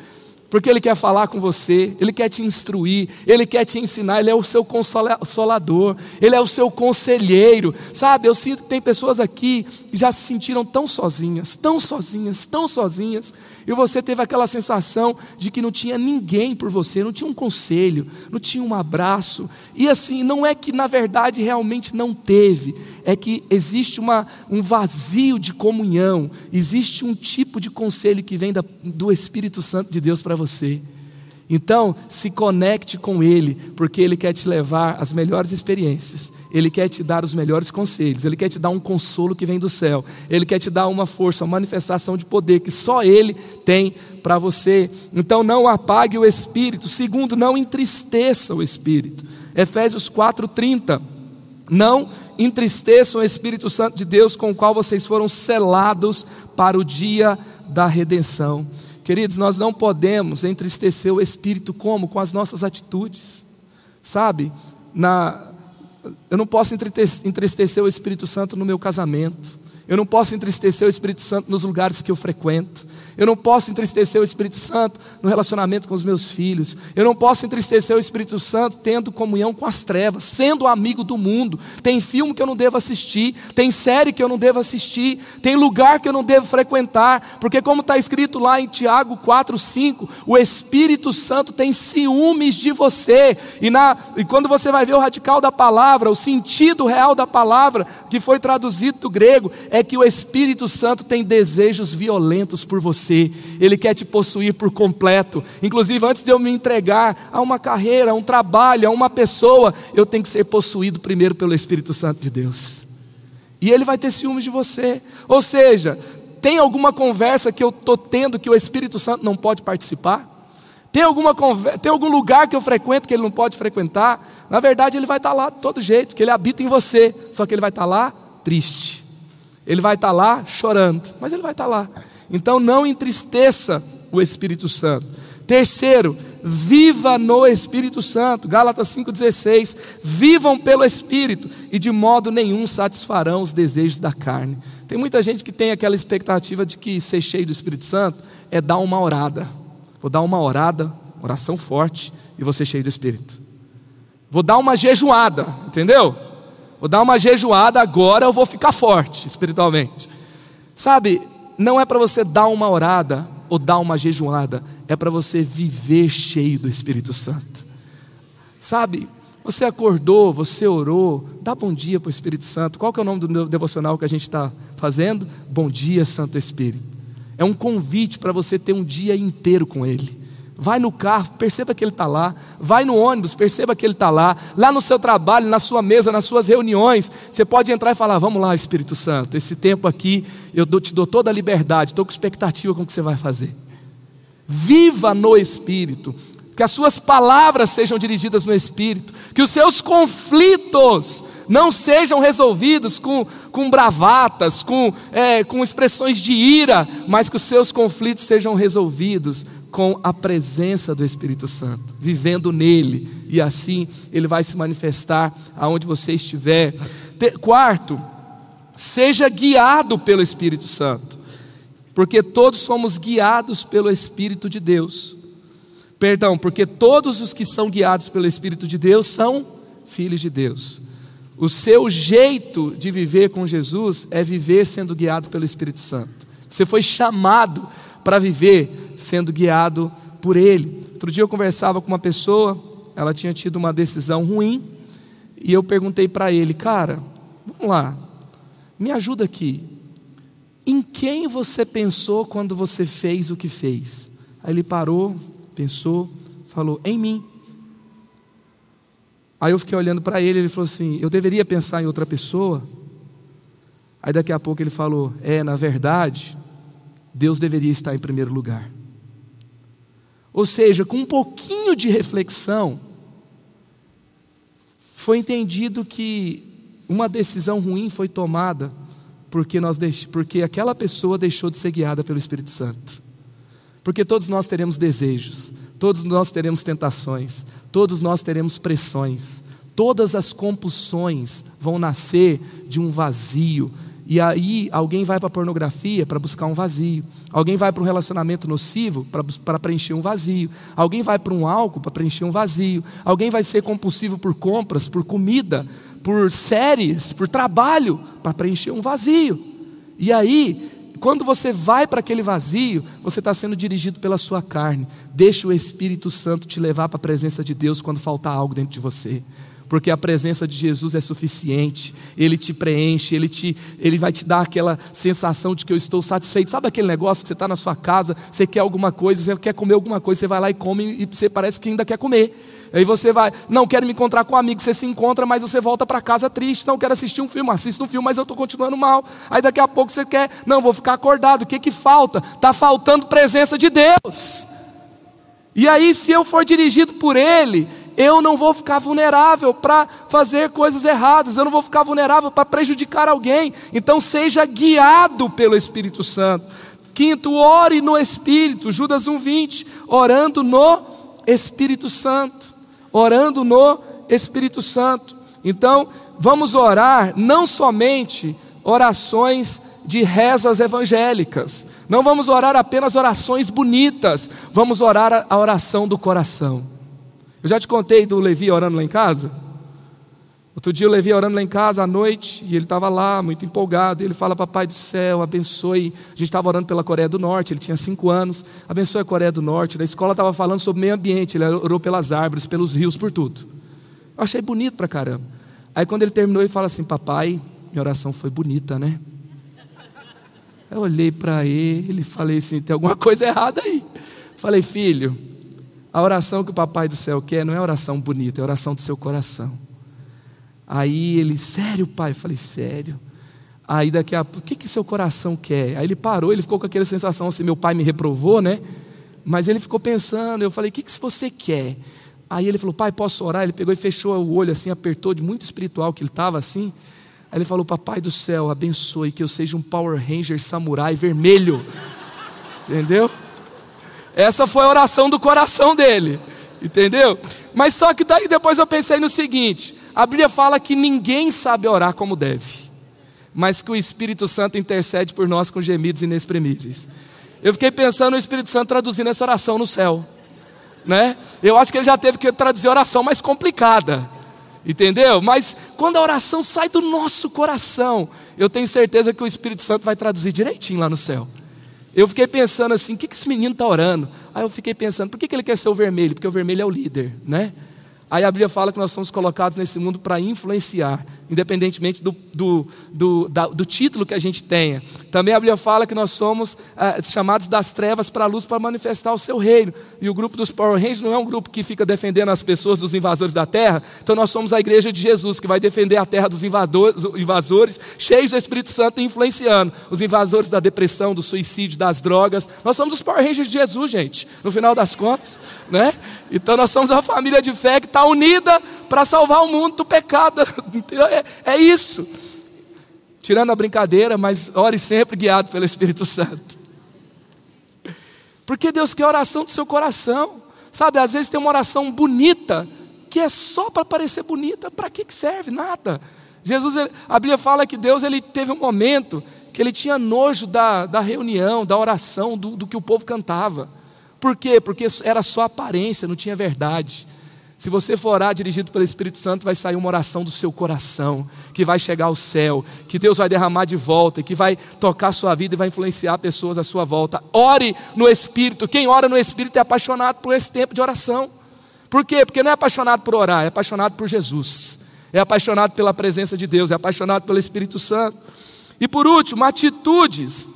porque Ele quer falar com você, Ele quer te instruir, Ele quer te ensinar, Ele é o seu consolador, Ele é o seu conselheiro, sabe? Eu sinto que tem pessoas aqui que já se sentiram tão sozinhas, tão sozinhas, tão sozinhas, e você teve aquela sensação de que não tinha ninguém por você, não tinha um conselho, não tinha um abraço, e assim, não é que na verdade realmente não teve, é que existe uma, um vazio de comunhão, existe um tipo de conselho que vem da, do Espírito Santo de Deus para você. Então, se conecte com Ele, porque Ele quer te levar às melhores experiências, Ele quer te dar os melhores conselhos, Ele quer te dar um consolo que vem do céu, Ele quer te dar uma força, uma manifestação de poder que só Ele tem para você. Então, não apague o Espírito. Segundo, não entristeça o Espírito. Efésios 4,30. Não entristeçam o Espírito Santo de Deus, com o qual vocês foram selados para o dia da redenção. Queridos, nós não podemos entristecer o Espírito como? Com as nossas atitudes. Sabe? Na, eu não posso entristecer o Espírito Santo no meu casamento. Eu não posso entristecer o Espírito Santo nos lugares que eu frequento. Eu não posso entristecer o Espírito Santo no relacionamento com os meus filhos. Eu não posso entristecer o Espírito Santo tendo comunhão com as trevas, sendo amigo do mundo. Tem filme que eu não devo assistir, tem série que eu não devo assistir, tem lugar que eu não devo frequentar, porque, como está escrito lá em Tiago 4, 5, o Espírito Santo tem ciúmes de você. E, na, e quando você vai ver o radical da palavra, o sentido real da palavra, que foi traduzido do grego, é que o Espírito Santo tem desejos violentos por você Ele quer te possuir por completo. Inclusive, antes de eu me entregar a uma carreira, a um trabalho, a uma pessoa, eu tenho que ser possuído primeiro pelo Espírito Santo de Deus. E Ele vai ter ciúmes de você. Ou seja, tem alguma conversa que eu estou tendo que o Espírito Santo não pode participar? Tem, alguma tem algum lugar que eu frequento que ele não pode frequentar? Na verdade, ele vai estar lá de todo jeito, que ele habita em você, só que ele vai estar lá triste. Ele vai estar lá chorando, mas ele vai estar lá. Então não entristeça o Espírito Santo. Terceiro, viva no Espírito Santo. Gálatas 5,16. Vivam pelo Espírito e de modo nenhum satisfarão os desejos da carne. Tem muita gente que tem aquela expectativa de que ser cheio do Espírito Santo é dar uma orada. Vou dar uma orada, oração forte, e vou ser cheio do Espírito. Vou dar uma jejuada, entendeu? Vou dar uma jejuada agora, eu vou ficar forte espiritualmente. Sabe, não é para você dar uma orada ou dar uma jejuada, é para você viver cheio do Espírito Santo. Sabe, você acordou, você orou, dá bom dia para o Espírito Santo. Qual que é o nome do devocional que a gente está fazendo? Bom dia, Santo Espírito. É um convite para você ter um dia inteiro com Ele. Vai no carro, perceba que ele está lá. Vai no ônibus, perceba que ele está lá. Lá no seu trabalho, na sua mesa, nas suas reuniões, você pode entrar e falar: Vamos lá, Espírito Santo, esse tempo aqui eu te dou toda a liberdade, estou com expectativa com o que você vai fazer. Viva no Espírito, que as suas palavras sejam dirigidas no Espírito, que os seus conflitos não sejam resolvidos com, com bravatas, com, é, com expressões de ira, mas que os seus conflitos sejam resolvidos com a presença do Espírito Santo, vivendo nele, e assim ele vai se manifestar aonde você estiver. Quarto, seja guiado pelo Espírito Santo, porque todos somos guiados pelo Espírito de Deus. Perdão, porque todos os que são guiados pelo Espírito de Deus são filhos de Deus. O seu jeito de viver com Jesus é viver sendo guiado pelo Espírito Santo. Você foi chamado para viver sendo guiado por Ele. Outro dia eu conversava com uma pessoa, ela tinha tido uma decisão ruim, e eu perguntei para ele, cara, vamos lá, me ajuda aqui. Em quem você pensou quando você fez o que fez? Aí ele parou, pensou, falou: Em mim. Aí eu fiquei olhando para ele, ele falou assim: Eu deveria pensar em outra pessoa? Aí daqui a pouco ele falou: É, na verdade, Deus deveria estar em primeiro lugar. Ou seja, com um pouquinho de reflexão, foi entendido que uma decisão ruim foi tomada porque, nós deix... porque aquela pessoa deixou de ser guiada pelo Espírito Santo. Porque todos nós teremos desejos, todos nós teremos tentações, todos nós teremos pressões, todas as compulsões vão nascer de um vazio, e aí alguém vai para a pornografia para buscar um vazio. Alguém vai para um relacionamento nocivo para preencher um vazio. Alguém vai para um álcool para preencher um vazio. Alguém vai ser compulsivo por compras, por comida, por séries, por trabalho, para preencher um vazio. E aí, quando você vai para aquele vazio, você está sendo dirigido pela sua carne. Deixa o Espírito Santo te levar para a presença de Deus quando faltar algo dentro de você porque a presença de Jesus é suficiente, Ele te preenche, Ele, te, ele vai te dar aquela sensação de que eu estou satisfeito. Sabe aquele negócio que você está na sua casa, você quer alguma coisa, você quer comer alguma coisa, você vai lá e come e você parece que ainda quer comer. Aí você vai, não quero me encontrar com um amigo, você se encontra, mas você volta para casa triste, não quero assistir um filme, assisto um filme, mas eu estou continuando mal. Aí daqui a pouco você quer, não, vou ficar acordado, o que que falta? Está faltando presença de Deus. E aí, se eu for dirigido por Ele, eu não vou ficar vulnerável para fazer coisas erradas, eu não vou ficar vulnerável para prejudicar alguém. Então seja guiado pelo Espírito Santo. Quinto, ore no Espírito, Judas 1,20, orando no Espírito Santo. Orando no Espírito Santo. Então, vamos orar não somente orações de rezas evangélicas, não vamos orar apenas orações bonitas, vamos orar a oração do coração. Eu já te contei do Levi orando lá em casa? Outro dia o Levi orando lá em casa à noite, e ele estava lá, muito empolgado, e ele fala, papai do céu, abençoe, a gente estava orando pela Coreia do Norte, ele tinha cinco anos, abençoe a Coreia do Norte, na escola estava falando sobre meio ambiente, ele orou pelas árvores, pelos rios, por tudo. Eu achei bonito pra caramba. Aí quando ele terminou, ele fala assim, papai, minha oração foi bonita, né? Eu olhei para ele e falei assim, tem alguma coisa errada aí. Falei, filho, a oração que o papai do céu quer não é oração bonita, é oração do seu coração. Aí ele, sério, pai? Eu falei, sério. Aí daqui a pouco, o que, que seu coração quer? Aí ele parou, ele ficou com aquela sensação assim: meu pai me reprovou, né? Mas ele ficou pensando, eu falei, o que, que você quer? Aí ele falou, pai, posso orar? Ele pegou e fechou o olho assim, apertou de muito espiritual que ele estava assim. Aí ele falou, papai do céu, abençoe que eu seja um Power Ranger samurai vermelho. Entendeu? Essa foi a oração do coração dele, entendeu? Mas só que daí depois eu pensei no seguinte: a Bíblia fala que ninguém sabe orar como deve, mas que o Espírito Santo intercede por nós com gemidos inexprimíveis. Eu fiquei pensando no Espírito Santo traduzindo essa oração no céu, né? Eu acho que ele já teve que traduzir oração mais complicada, entendeu? Mas quando a oração sai do nosso coração, eu tenho certeza que o Espírito Santo vai traduzir direitinho lá no céu. Eu fiquei pensando assim, o que, que esse menino está orando? Aí eu fiquei pensando, por que, que ele quer ser o vermelho? Porque o vermelho é o líder, né? Aí a Bíblia fala que nós somos colocados nesse mundo para influenciar, independentemente do, do, do, da, do, título que a gente tenha. Também a Bíblia fala que nós somos ah, chamados das trevas para a luz para manifestar o seu reino. E o grupo dos Power Rangers não é um grupo que fica defendendo as pessoas dos invasores da terra. Então nós somos a igreja de Jesus, que vai defender a terra dos invasores, invasores cheios do Espírito Santo e influenciando os invasores da depressão, do suicídio, das drogas. Nós somos os Power Rangers de Jesus, gente, no final das contas. Né? Então nós somos a família de fé que está unida para salvar o mundo do pecado. É, é isso. Tirando a brincadeira, mas ore sempre guiado pelo Espírito Santo. Porque Deus quer oração do seu coração. Sabe, às vezes tem uma oração bonita, que é só para parecer bonita. Para que serve? Nada. Jesus, a Bíblia fala que Deus ele teve um momento que ele tinha nojo da, da reunião, da oração, do, do que o povo cantava. Por quê? Porque era só aparência, não tinha verdade. Se você for orar dirigido pelo Espírito Santo, vai sair uma oração do seu coração, que vai chegar ao céu, que Deus vai derramar de volta, que vai tocar a sua vida e vai influenciar pessoas à sua volta. Ore no Espírito. Quem ora no Espírito é apaixonado por esse tempo de oração. Por quê? Porque não é apaixonado por orar, é apaixonado por Jesus. É apaixonado pela presença de Deus, é apaixonado pelo Espírito Santo. E por último, atitudes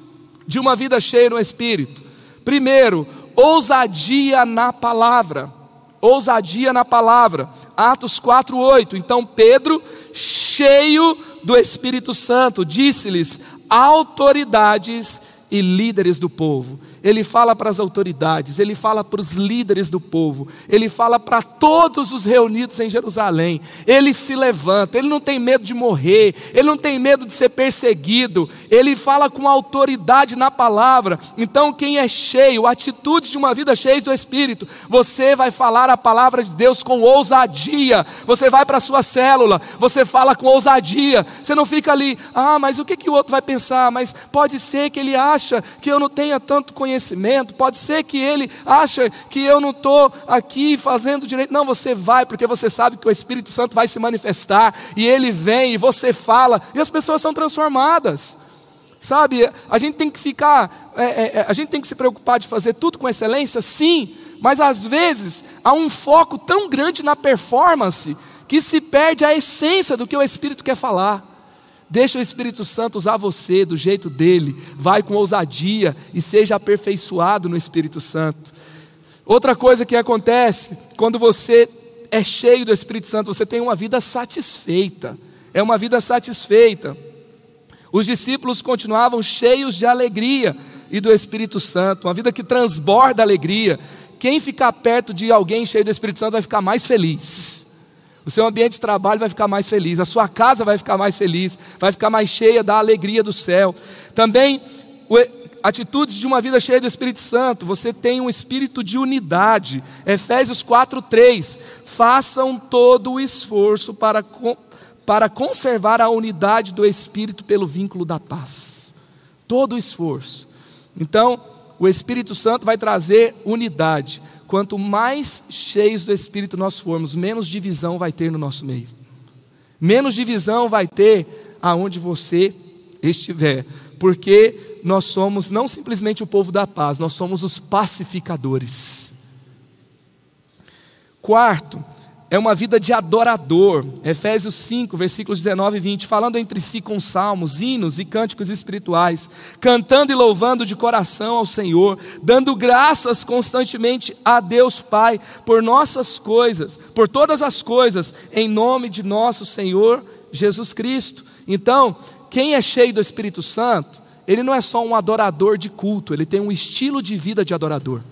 de uma vida cheia no Espírito. Primeiro, ousadia na palavra ousadia na palavra. Atos 4:8. Então Pedro, cheio do Espírito Santo, disse-lhes: autoridades e líderes do povo. Ele fala para as autoridades, ele fala para os líderes do povo, ele fala para todos os reunidos em Jerusalém. Ele se levanta, ele não tem medo de morrer, ele não tem medo de ser perseguido, ele fala com autoridade na palavra. Então, quem é cheio, atitudes de uma vida cheia do Espírito, você vai falar a palavra de Deus com ousadia. Você vai para a sua célula, você fala com ousadia. Você não fica ali, ah, mas o que, que o outro vai pensar? Mas pode ser que ele acha que eu não tenha tanto conhecimento conhecimento, pode ser que ele acha que eu não estou aqui fazendo direito. Não, você vai, porque você sabe que o Espírito Santo vai se manifestar, e ele vem, e você fala, e as pessoas são transformadas. Sabe, a gente tem que ficar, é, é, é, a gente tem que se preocupar de fazer tudo com excelência, sim, mas às vezes há um foco tão grande na performance que se perde a essência do que o Espírito quer falar. Deixa o Espírito Santo usar você do jeito dele. Vai com ousadia e seja aperfeiçoado no Espírito Santo. Outra coisa que acontece quando você é cheio do Espírito Santo, você tem uma vida satisfeita. É uma vida satisfeita. Os discípulos continuavam cheios de alegria e do Espírito Santo, uma vida que transborda alegria. Quem ficar perto de alguém cheio do Espírito Santo vai ficar mais feliz. O seu ambiente de trabalho vai ficar mais feliz, a sua casa vai ficar mais feliz, vai ficar mais cheia da alegria do céu. Também atitudes de uma vida cheia do Espírito Santo, você tem um espírito de unidade. Efésios 4:3. Façam todo o esforço para para conservar a unidade do espírito pelo vínculo da paz. Todo o esforço. Então, o Espírito Santo vai trazer unidade. Quanto mais cheios do Espírito nós formos, menos divisão vai ter no nosso meio. Menos divisão vai ter aonde você estiver, porque nós somos não simplesmente o povo da paz, nós somos os pacificadores. Quarto, é uma vida de adorador. Efésios 5, versículos 19 e 20, falando entre si com salmos, hinos e cânticos espirituais, cantando e louvando de coração ao Senhor, dando graças constantemente a Deus Pai por nossas coisas, por todas as coisas, em nome de nosso Senhor Jesus Cristo. Então, quem é cheio do Espírito Santo, ele não é só um adorador de culto, ele tem um estilo de vida de adorador.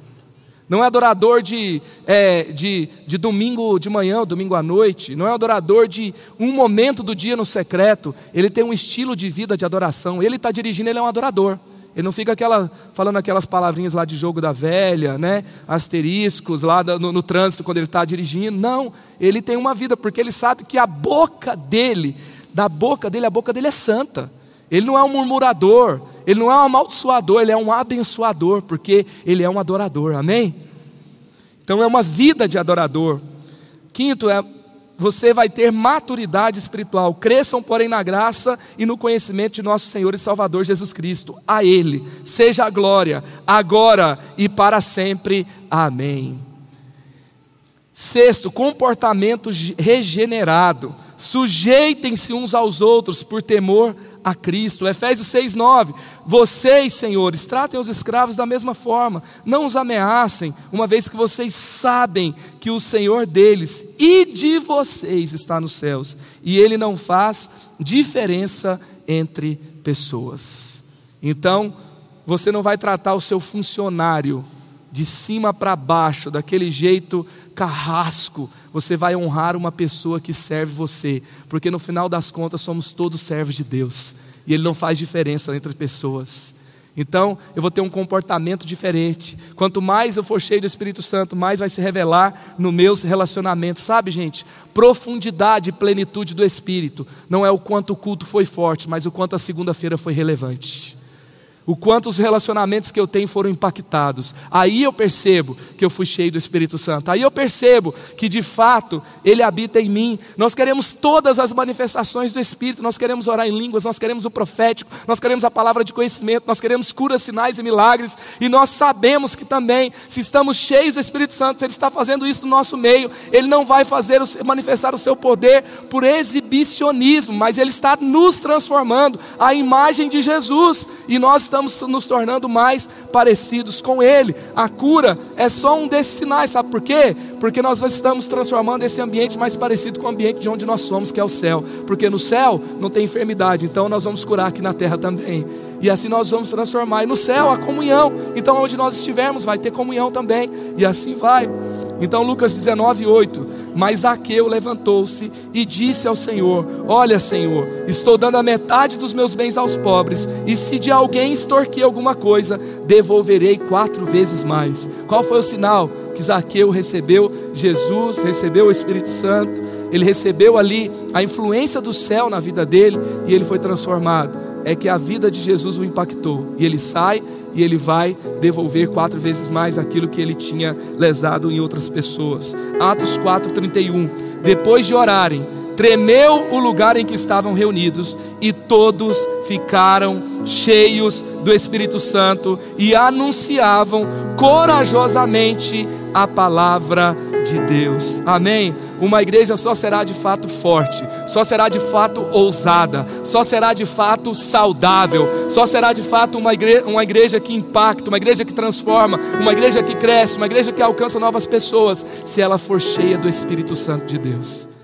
Não é adorador de, é, de, de domingo de manhã, domingo à noite. Não é adorador de um momento do dia no secreto. Ele tem um estilo de vida de adoração. Ele está dirigindo, ele é um adorador. Ele não fica aquela, falando aquelas palavrinhas lá de jogo da velha, né? asteriscos lá no, no trânsito quando ele está dirigindo. Não, ele tem uma vida, porque ele sabe que a boca dele, da boca dele, a boca dele é santa. Ele não é um murmurador, ele não é um amaldiçoador, ele é um abençoador, porque ele é um adorador, amém? Então é uma vida de adorador. Quinto, é você vai ter maturidade espiritual. Cresçam, porém, na graça e no conhecimento de nosso Senhor e Salvador Jesus Cristo. A Ele seja a glória, agora e para sempre. Amém. Sexto, comportamento regenerado. Sujeitem-se uns aos outros por temor a Cristo. Efésios 6:9. Vocês, senhores, tratem os escravos da mesma forma, não os ameacem, uma vez que vocês sabem que o Senhor deles e de vocês está nos céus, e ele não faz diferença entre pessoas. Então, você não vai tratar o seu funcionário de cima para baixo, daquele jeito carrasco, você vai honrar uma pessoa que serve você, porque no final das contas somos todos servos de Deus, e Ele não faz diferença entre pessoas. Então, eu vou ter um comportamento diferente. Quanto mais eu for cheio do Espírito Santo, mais vai se revelar nos meus relacionamentos. Sabe, gente? Profundidade e plenitude do Espírito não é o quanto o culto foi forte, mas o quanto a segunda-feira foi relevante o quanto os relacionamentos que eu tenho foram impactados. Aí eu percebo que eu fui cheio do Espírito Santo. Aí eu percebo que de fato ele habita em mim. Nós queremos todas as manifestações do Espírito. Nós queremos orar em línguas, nós queremos o profético, nós queremos a palavra de conhecimento, nós queremos curas, sinais e milagres. E nós sabemos que também, se estamos cheios do Espírito Santo, se ele está fazendo isso no nosso meio, ele não vai fazer manifestar o seu poder por exibicionismo, mas ele está nos transformando à imagem de Jesus. E nós estamos estamos nos tornando mais parecidos com Ele. A cura é só um desses sinais, sabe por quê? Porque nós estamos transformando esse ambiente mais parecido com o ambiente de onde nós somos, que é o céu. Porque no céu não tem enfermidade, então nós vamos curar aqui na terra também. E assim nós vamos transformar. E no céu a comunhão. Então onde nós estivermos vai ter comunhão também. E assim vai. Então Lucas 19, 8. Mas Zaqueu levantou-se e disse ao Senhor: Olha, Senhor, estou dando a metade dos meus bens aos pobres, e se de alguém extorquir alguma coisa, devolverei quatro vezes mais. Qual foi o sinal que Zaqueu recebeu? Jesus recebeu o Espírito Santo, ele recebeu ali a influência do céu na vida dele e ele foi transformado. É que a vida de Jesus o impactou, e ele sai e ele vai devolver quatro vezes mais aquilo que ele tinha lesado em outras pessoas. Atos 4:31. Depois de orarem, tremeu o lugar em que estavam reunidos e todos ficaram cheios do Espírito Santo e anunciavam corajosamente a palavra de Deus. Amém? Uma igreja só será de fato forte, só será de fato ousada, só será de fato saudável, só será de fato uma igreja, uma igreja que impacta, uma igreja que transforma, uma igreja que cresce, uma igreja que alcança novas pessoas, se ela for cheia do Espírito Santo de Deus.